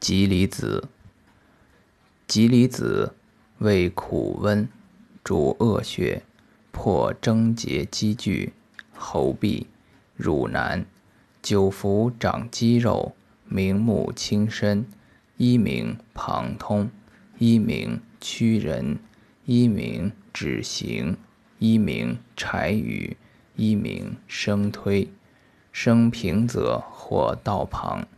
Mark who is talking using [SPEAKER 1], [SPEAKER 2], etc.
[SPEAKER 1] 吉离子，吉离子味苦温，主恶血，破症结积聚，喉痹、乳难，久服长肌肉，明目清身，一名旁通，一名屈人，一名止行，一名柴鱼，一名生推。生平泽或道旁。